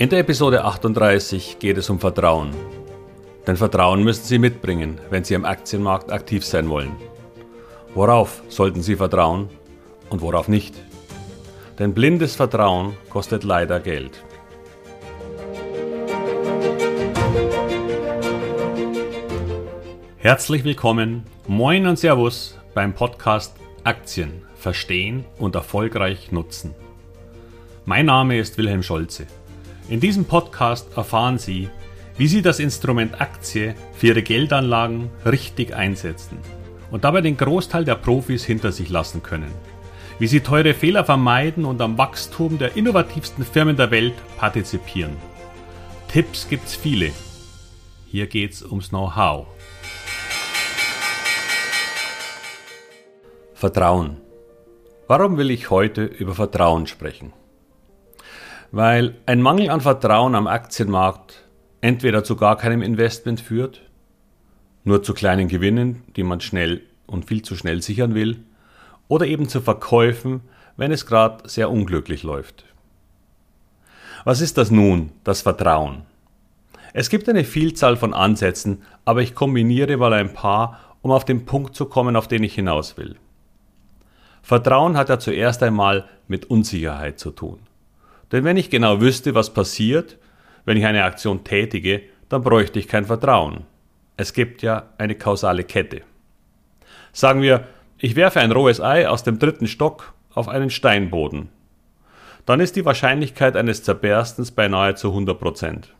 In der Episode 38 geht es um Vertrauen. Denn Vertrauen müssen Sie mitbringen, wenn Sie am Aktienmarkt aktiv sein wollen. Worauf sollten Sie vertrauen und worauf nicht? Denn blindes Vertrauen kostet leider Geld. Herzlich willkommen, moin und Servus beim Podcast Aktien verstehen und erfolgreich nutzen. Mein Name ist Wilhelm Scholze. In diesem Podcast erfahren Sie, wie Sie das Instrument Aktie für Ihre Geldanlagen richtig einsetzen und dabei den Großteil der Profis hinter sich lassen können. Wie Sie teure Fehler vermeiden und am Wachstum der innovativsten Firmen der Welt partizipieren. Tipps gibt's viele. Hier geht's ums Know-how. Vertrauen. Warum will ich heute über Vertrauen sprechen? Weil ein Mangel an Vertrauen am Aktienmarkt entweder zu gar keinem Investment führt, nur zu kleinen Gewinnen, die man schnell und viel zu schnell sichern will, oder eben zu Verkäufen, wenn es gerade sehr unglücklich läuft. Was ist das nun, das Vertrauen? Es gibt eine Vielzahl von Ansätzen, aber ich kombiniere mal ein paar, um auf den Punkt zu kommen, auf den ich hinaus will. Vertrauen hat ja zuerst einmal mit Unsicherheit zu tun. Denn wenn ich genau wüsste, was passiert, wenn ich eine Aktion tätige, dann bräuchte ich kein Vertrauen. Es gibt ja eine kausale Kette. Sagen wir, ich werfe ein rohes Ei aus dem dritten Stock auf einen Steinboden. Dann ist die Wahrscheinlichkeit eines Zerberstens bei nahezu 100 Prozent.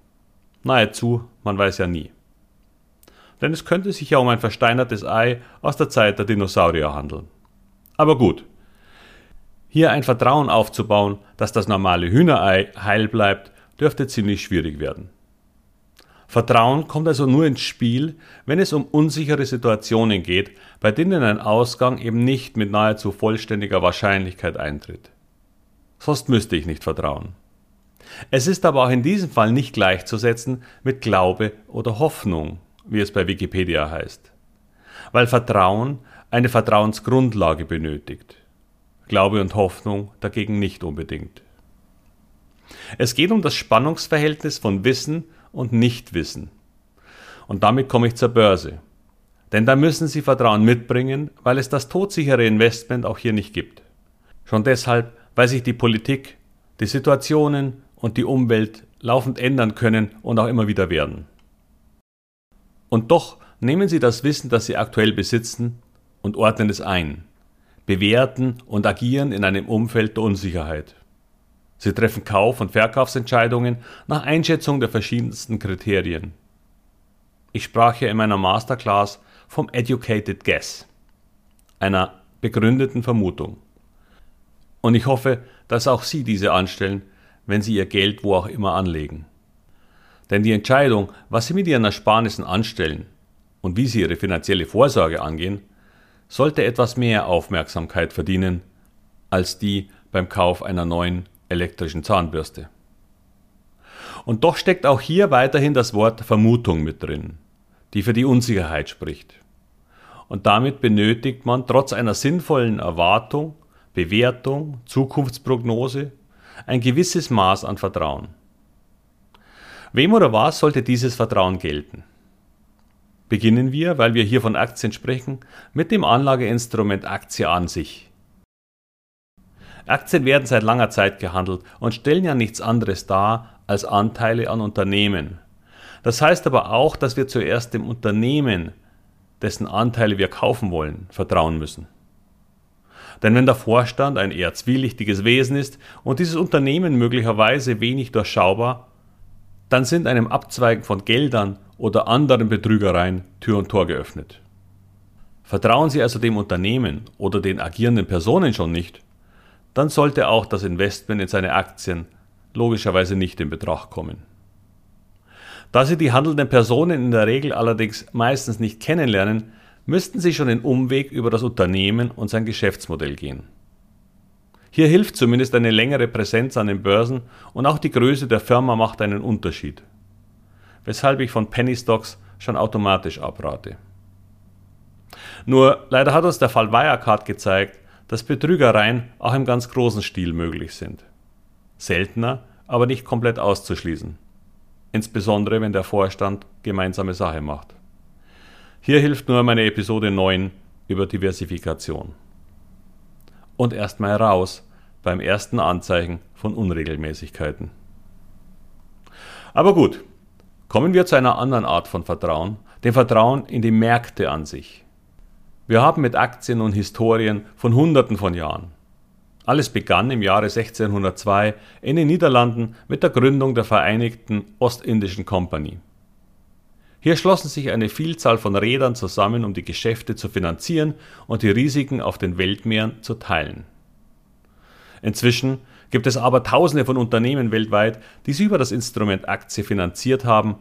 Nahezu, man weiß ja nie. Denn es könnte sich ja um ein versteinertes Ei aus der Zeit der Dinosaurier handeln. Aber gut, hier ein Vertrauen aufzubauen, dass das normale Hühnerei heil bleibt, dürfte ziemlich schwierig werden. Vertrauen kommt also nur ins Spiel, wenn es um unsichere Situationen geht, bei denen ein Ausgang eben nicht mit nahezu vollständiger Wahrscheinlichkeit eintritt. Sonst müsste ich nicht vertrauen. Es ist aber auch in diesem Fall nicht gleichzusetzen mit Glaube oder Hoffnung, wie es bei Wikipedia heißt, weil Vertrauen eine Vertrauensgrundlage benötigt. Glaube und Hoffnung dagegen nicht unbedingt. Es geht um das Spannungsverhältnis von Wissen und Nichtwissen. Und damit komme ich zur Börse. Denn da müssen Sie Vertrauen mitbringen, weil es das todsichere Investment auch hier nicht gibt. Schon deshalb, weil sich die Politik, die Situationen und die Umwelt laufend ändern können und auch immer wieder werden. Und doch nehmen Sie das Wissen, das Sie aktuell besitzen, und ordnen es ein bewerten und agieren in einem Umfeld der Unsicherheit. Sie treffen Kauf- und Verkaufsentscheidungen nach Einschätzung der verschiedensten Kriterien. Ich sprach hier in meiner Masterclass vom Educated Guess, einer begründeten Vermutung. Und ich hoffe, dass auch Sie diese anstellen, wenn Sie Ihr Geld wo auch immer anlegen. Denn die Entscheidung, was Sie mit Ihren Ersparnissen anstellen und wie Sie Ihre finanzielle Vorsorge angehen, sollte etwas mehr Aufmerksamkeit verdienen als die beim Kauf einer neuen elektrischen Zahnbürste. Und doch steckt auch hier weiterhin das Wort Vermutung mit drin, die für die Unsicherheit spricht. Und damit benötigt man trotz einer sinnvollen Erwartung, Bewertung, Zukunftsprognose ein gewisses Maß an Vertrauen. Wem oder was sollte dieses Vertrauen gelten? Beginnen wir, weil wir hier von Aktien sprechen, mit dem Anlageinstrument Aktie an sich. Aktien werden seit langer Zeit gehandelt und stellen ja nichts anderes dar als Anteile an Unternehmen. Das heißt aber auch, dass wir zuerst dem Unternehmen, dessen Anteile wir kaufen wollen, vertrauen müssen. Denn wenn der Vorstand ein eher zwielichtiges Wesen ist und dieses Unternehmen möglicherweise wenig durchschaubar, dann sind einem Abzweigen von Geldern oder anderen Betrügereien Tür und Tor geöffnet. Vertrauen Sie also dem Unternehmen oder den agierenden Personen schon nicht, dann sollte auch das Investment in seine Aktien logischerweise nicht in Betracht kommen. Da Sie die handelnden Personen in der Regel allerdings meistens nicht kennenlernen, müssten Sie schon den Umweg über das Unternehmen und sein Geschäftsmodell gehen. Hier hilft zumindest eine längere Präsenz an den Börsen und auch die Größe der Firma macht einen Unterschied. Weshalb ich von Penny Stocks schon automatisch abrate. Nur leider hat uns der Fall Wirecard gezeigt, dass Betrügereien auch im ganz großen Stil möglich sind. Seltener, aber nicht komplett auszuschließen. Insbesondere wenn der Vorstand gemeinsame Sache macht. Hier hilft nur meine Episode 9 über Diversifikation. Und erstmal raus beim ersten Anzeichen von Unregelmäßigkeiten. Aber gut, kommen wir zu einer anderen Art von Vertrauen, dem Vertrauen in die Märkte an sich. Wir haben mit Aktien und Historien von Hunderten von Jahren. Alles begann im Jahre 1602 in den Niederlanden mit der Gründung der Vereinigten Ostindischen Kompanie. Hier schlossen sich eine Vielzahl von Rädern zusammen, um die Geschäfte zu finanzieren und die Risiken auf den Weltmeeren zu teilen. Inzwischen gibt es aber Tausende von Unternehmen weltweit, die sich über das Instrument Aktie finanziert haben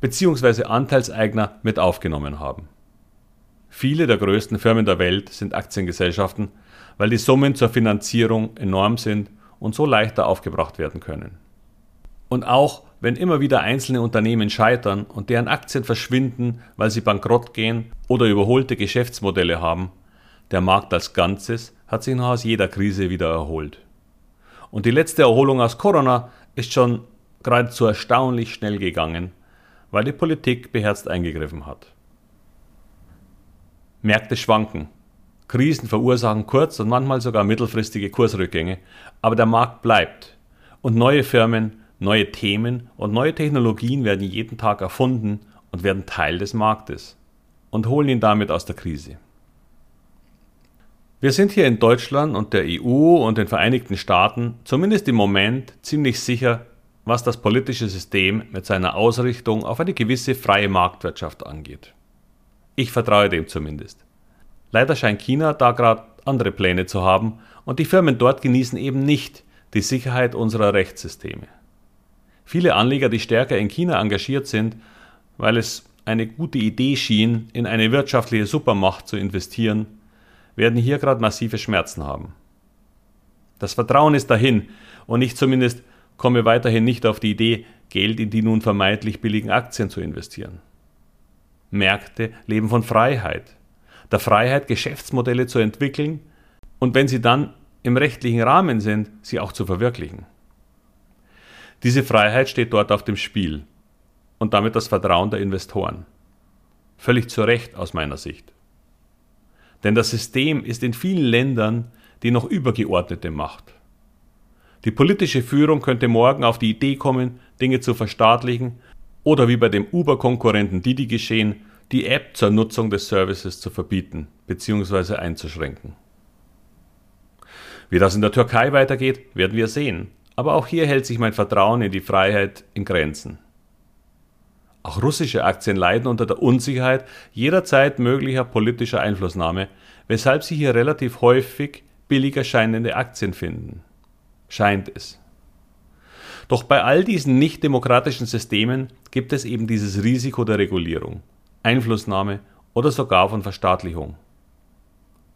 bzw. Anteilseigner mit aufgenommen haben. Viele der größten Firmen der Welt sind Aktiengesellschaften, weil die Summen zur Finanzierung enorm sind und so leichter aufgebracht werden können. Und auch wenn immer wieder einzelne Unternehmen scheitern und deren Aktien verschwinden, weil sie bankrott gehen oder überholte Geschäftsmodelle haben, der Markt als Ganzes hat sich noch aus jeder Krise wieder erholt. Und die letzte Erholung aus Corona ist schon geradezu erstaunlich schnell gegangen, weil die Politik beherzt eingegriffen hat. Märkte schwanken. Krisen verursachen kurz- und manchmal sogar mittelfristige Kursrückgänge, aber der Markt bleibt. Und neue Firmen, neue Themen und neue Technologien werden jeden Tag erfunden und werden Teil des Marktes und holen ihn damit aus der Krise. Wir sind hier in Deutschland und der EU und den Vereinigten Staaten zumindest im Moment ziemlich sicher, was das politische System mit seiner Ausrichtung auf eine gewisse freie Marktwirtschaft angeht. Ich vertraue dem zumindest. Leider scheint China da gerade andere Pläne zu haben und die Firmen dort genießen eben nicht die Sicherheit unserer Rechtssysteme. Viele Anleger, die stärker in China engagiert sind, weil es eine gute Idee schien, in eine wirtschaftliche Supermacht zu investieren, werden hier gerade massive Schmerzen haben. Das Vertrauen ist dahin und ich zumindest komme weiterhin nicht auf die Idee, Geld in die nun vermeintlich billigen Aktien zu investieren. Märkte leben von Freiheit, der Freiheit, Geschäftsmodelle zu entwickeln und wenn sie dann im rechtlichen Rahmen sind, sie auch zu verwirklichen. Diese Freiheit steht dort auf dem Spiel und damit das Vertrauen der Investoren. Völlig zu Recht aus meiner Sicht. Denn das System ist in vielen Ländern die noch übergeordnete Macht. Die politische Führung könnte morgen auf die Idee kommen, Dinge zu verstaatlichen oder wie bei dem Uber-Konkurrenten Didi geschehen, die App zur Nutzung des Services zu verbieten bzw. einzuschränken. Wie das in der Türkei weitergeht, werden wir sehen, aber auch hier hält sich mein Vertrauen in die Freiheit in Grenzen. Auch russische Aktien leiden unter der Unsicherheit jederzeit möglicher politischer Einflussnahme, weshalb sie hier relativ häufig billiger scheinende Aktien finden. Scheint es. Doch bei all diesen nicht demokratischen Systemen gibt es eben dieses Risiko der Regulierung, Einflussnahme oder sogar von Verstaatlichung.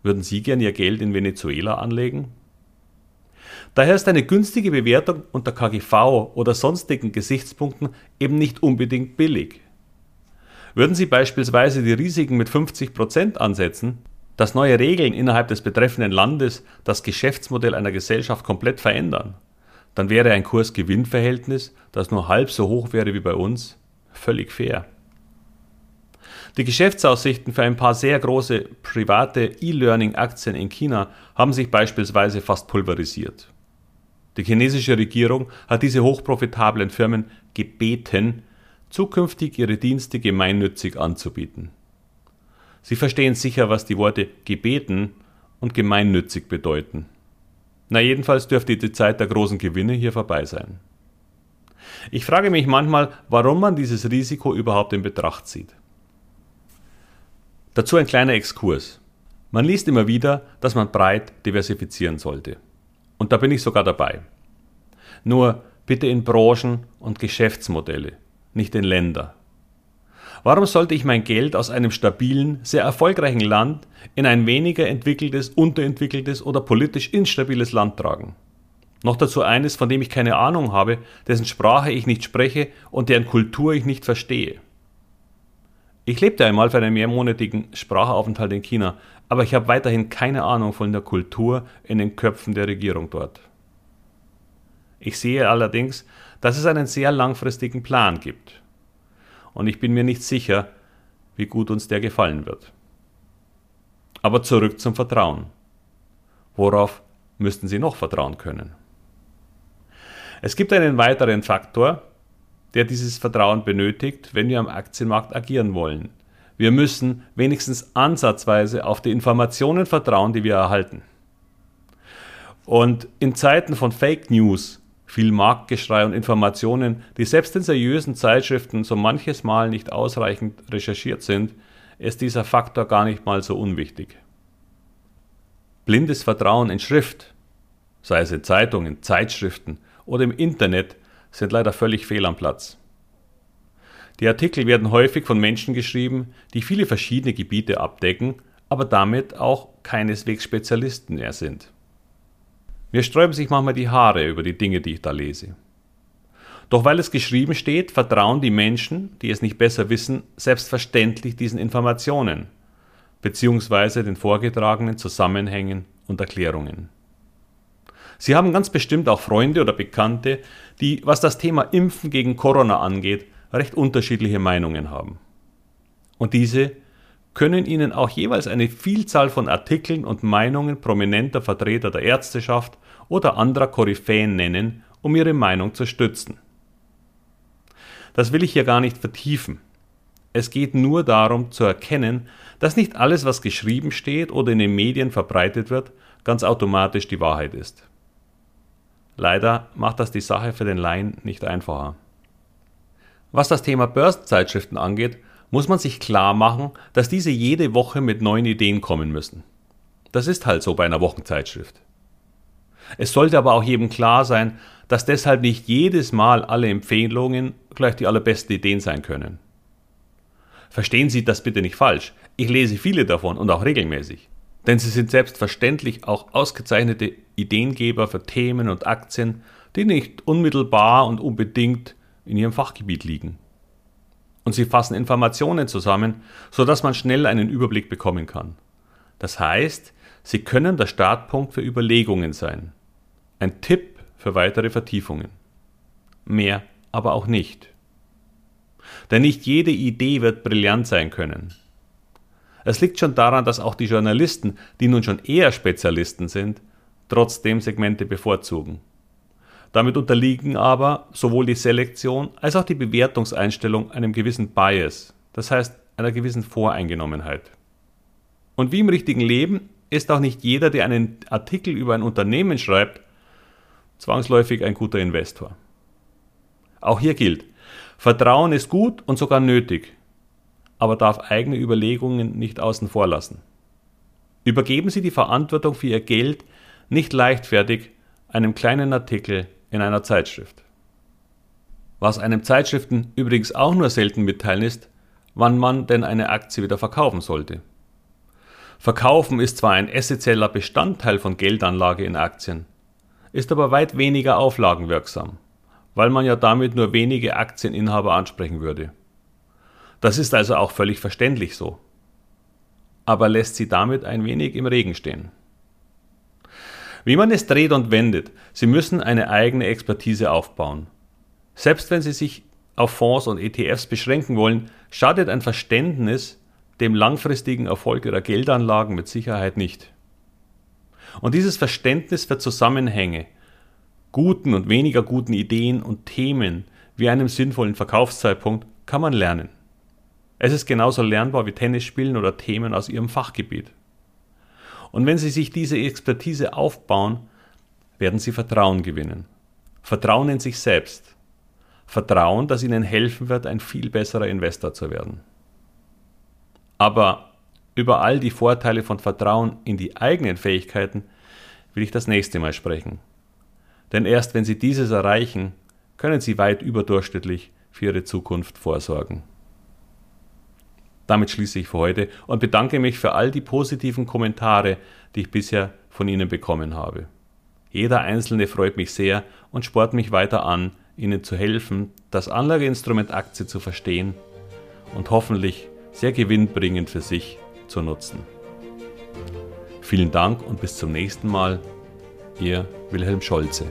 Würden Sie gern Ihr Geld in Venezuela anlegen? Daher ist eine günstige Bewertung unter KGV oder sonstigen Gesichtspunkten eben nicht unbedingt billig. Würden Sie beispielsweise die Risiken mit 50% ansetzen, dass neue Regeln innerhalb des betreffenden Landes das Geschäftsmodell einer Gesellschaft komplett verändern, dann wäre ein Kurs-Gewinn-Verhältnis, das nur halb so hoch wäre wie bei uns, völlig fair. Die Geschäftsaussichten für ein paar sehr große private E-Learning-Aktien in China haben sich beispielsweise fast pulverisiert. Die chinesische Regierung hat diese hochprofitablen Firmen gebeten, zukünftig ihre Dienste gemeinnützig anzubieten. Sie verstehen sicher, was die Worte gebeten und gemeinnützig bedeuten. Na jedenfalls dürfte die Zeit der großen Gewinne hier vorbei sein. Ich frage mich manchmal, warum man dieses Risiko überhaupt in Betracht zieht. Dazu ein kleiner Exkurs. Man liest immer wieder, dass man breit diversifizieren sollte. Und da bin ich sogar dabei. Nur bitte in Branchen und Geschäftsmodelle, nicht in Länder. Warum sollte ich mein Geld aus einem stabilen, sehr erfolgreichen Land in ein weniger entwickeltes, unterentwickeltes oder politisch instabiles Land tragen? Noch dazu eines, von dem ich keine Ahnung habe, dessen Sprache ich nicht spreche und deren Kultur ich nicht verstehe. Ich lebte einmal für einen mehrmonatigen Sprachaufenthalt in China, aber ich habe weiterhin keine Ahnung von der Kultur in den Köpfen der Regierung dort. Ich sehe allerdings, dass es einen sehr langfristigen Plan gibt. Und ich bin mir nicht sicher, wie gut uns der gefallen wird. Aber zurück zum Vertrauen. Worauf müssten Sie noch vertrauen können? Es gibt einen weiteren Faktor, der dieses Vertrauen benötigt, wenn wir am Aktienmarkt agieren wollen. Wir müssen wenigstens ansatzweise auf die Informationen vertrauen, die wir erhalten. Und in Zeiten von Fake News, viel Marktgeschrei und Informationen, die selbst in seriösen Zeitschriften so manches Mal nicht ausreichend recherchiert sind, ist dieser Faktor gar nicht mal so unwichtig. Blindes Vertrauen in Schrift, sei es in Zeitungen, Zeitschriften oder im Internet, sind leider völlig fehl am Platz. Die Artikel werden häufig von Menschen geschrieben, die viele verschiedene Gebiete abdecken, aber damit auch keineswegs Spezialisten mehr sind. Mir sträuben sich manchmal die Haare über die Dinge, die ich da lese. Doch weil es geschrieben steht, vertrauen die Menschen, die es nicht besser wissen, selbstverständlich diesen Informationen beziehungsweise den vorgetragenen Zusammenhängen und Erklärungen. Sie haben ganz bestimmt auch Freunde oder Bekannte, die, was das Thema Impfen gegen Corona angeht, recht unterschiedliche Meinungen haben. Und diese können Ihnen auch jeweils eine Vielzahl von Artikeln und Meinungen prominenter Vertreter der Ärzteschaft oder anderer Koryphäen nennen, um ihre Meinung zu stützen. Das will ich hier gar nicht vertiefen. Es geht nur darum zu erkennen, dass nicht alles, was geschrieben steht oder in den Medien verbreitet wird, ganz automatisch die Wahrheit ist. Leider macht das die Sache für den Laien nicht einfacher. Was das Thema Börsenzeitschriften angeht, muss man sich klar machen, dass diese jede Woche mit neuen Ideen kommen müssen. Das ist halt so bei einer Wochenzeitschrift. Es sollte aber auch jedem klar sein, dass deshalb nicht jedes Mal alle Empfehlungen gleich die allerbesten Ideen sein können. Verstehen Sie das bitte nicht falsch. Ich lese viele davon und auch regelmäßig. Denn sie sind selbstverständlich auch ausgezeichnete Ideengeber für Themen und Aktien, die nicht unmittelbar und unbedingt in ihrem Fachgebiet liegen. Und sie fassen Informationen zusammen, sodass man schnell einen Überblick bekommen kann. Das heißt, sie können der Startpunkt für Überlegungen sein. Ein Tipp für weitere Vertiefungen. Mehr aber auch nicht. Denn nicht jede Idee wird brillant sein können. Es liegt schon daran, dass auch die Journalisten, die nun schon eher Spezialisten sind, trotzdem Segmente bevorzugen. Damit unterliegen aber sowohl die Selektion als auch die Bewertungseinstellung einem gewissen Bias, das heißt einer gewissen Voreingenommenheit. Und wie im richtigen Leben ist auch nicht jeder, der einen Artikel über ein Unternehmen schreibt, zwangsläufig ein guter Investor. Auch hier gilt, Vertrauen ist gut und sogar nötig, aber darf eigene Überlegungen nicht außen vor lassen. Übergeben Sie die Verantwortung für Ihr Geld nicht leichtfertig einem kleinen Artikel in einer Zeitschrift. Was einem Zeitschriften übrigens auch nur selten mitteilen ist, wann man denn eine Aktie wieder verkaufen sollte. Verkaufen ist zwar ein essentieller Bestandteil von Geldanlage in Aktien, ist aber weit weniger auflagenwirksam, weil man ja damit nur wenige Aktieninhaber ansprechen würde. Das ist also auch völlig verständlich so, aber lässt sie damit ein wenig im Regen stehen. Wie man es dreht und wendet, Sie müssen eine eigene Expertise aufbauen. Selbst wenn Sie sich auf Fonds und ETFs beschränken wollen, schadet ein Verständnis dem langfristigen Erfolg Ihrer Geldanlagen mit Sicherheit nicht. Und dieses Verständnis für Zusammenhänge, guten und weniger guten Ideen und Themen wie einem sinnvollen Verkaufszeitpunkt kann man lernen. Es ist genauso lernbar wie Tennisspielen oder Themen aus Ihrem Fachgebiet. Und wenn Sie sich diese Expertise aufbauen, werden Sie Vertrauen gewinnen. Vertrauen in sich selbst. Vertrauen, das Ihnen helfen wird, ein viel besserer Investor zu werden. Aber über all die Vorteile von Vertrauen in die eigenen Fähigkeiten will ich das nächste Mal sprechen. Denn erst wenn Sie dieses erreichen, können Sie weit überdurchschnittlich für Ihre Zukunft vorsorgen. Damit schließe ich für heute und bedanke mich für all die positiven Kommentare, die ich bisher von Ihnen bekommen habe. Jeder einzelne freut mich sehr und sport mich weiter an, Ihnen zu helfen, das Anlageinstrument Aktie zu verstehen und hoffentlich sehr gewinnbringend für sich zu nutzen. Vielen Dank und bis zum nächsten Mal. Ihr Wilhelm Scholze.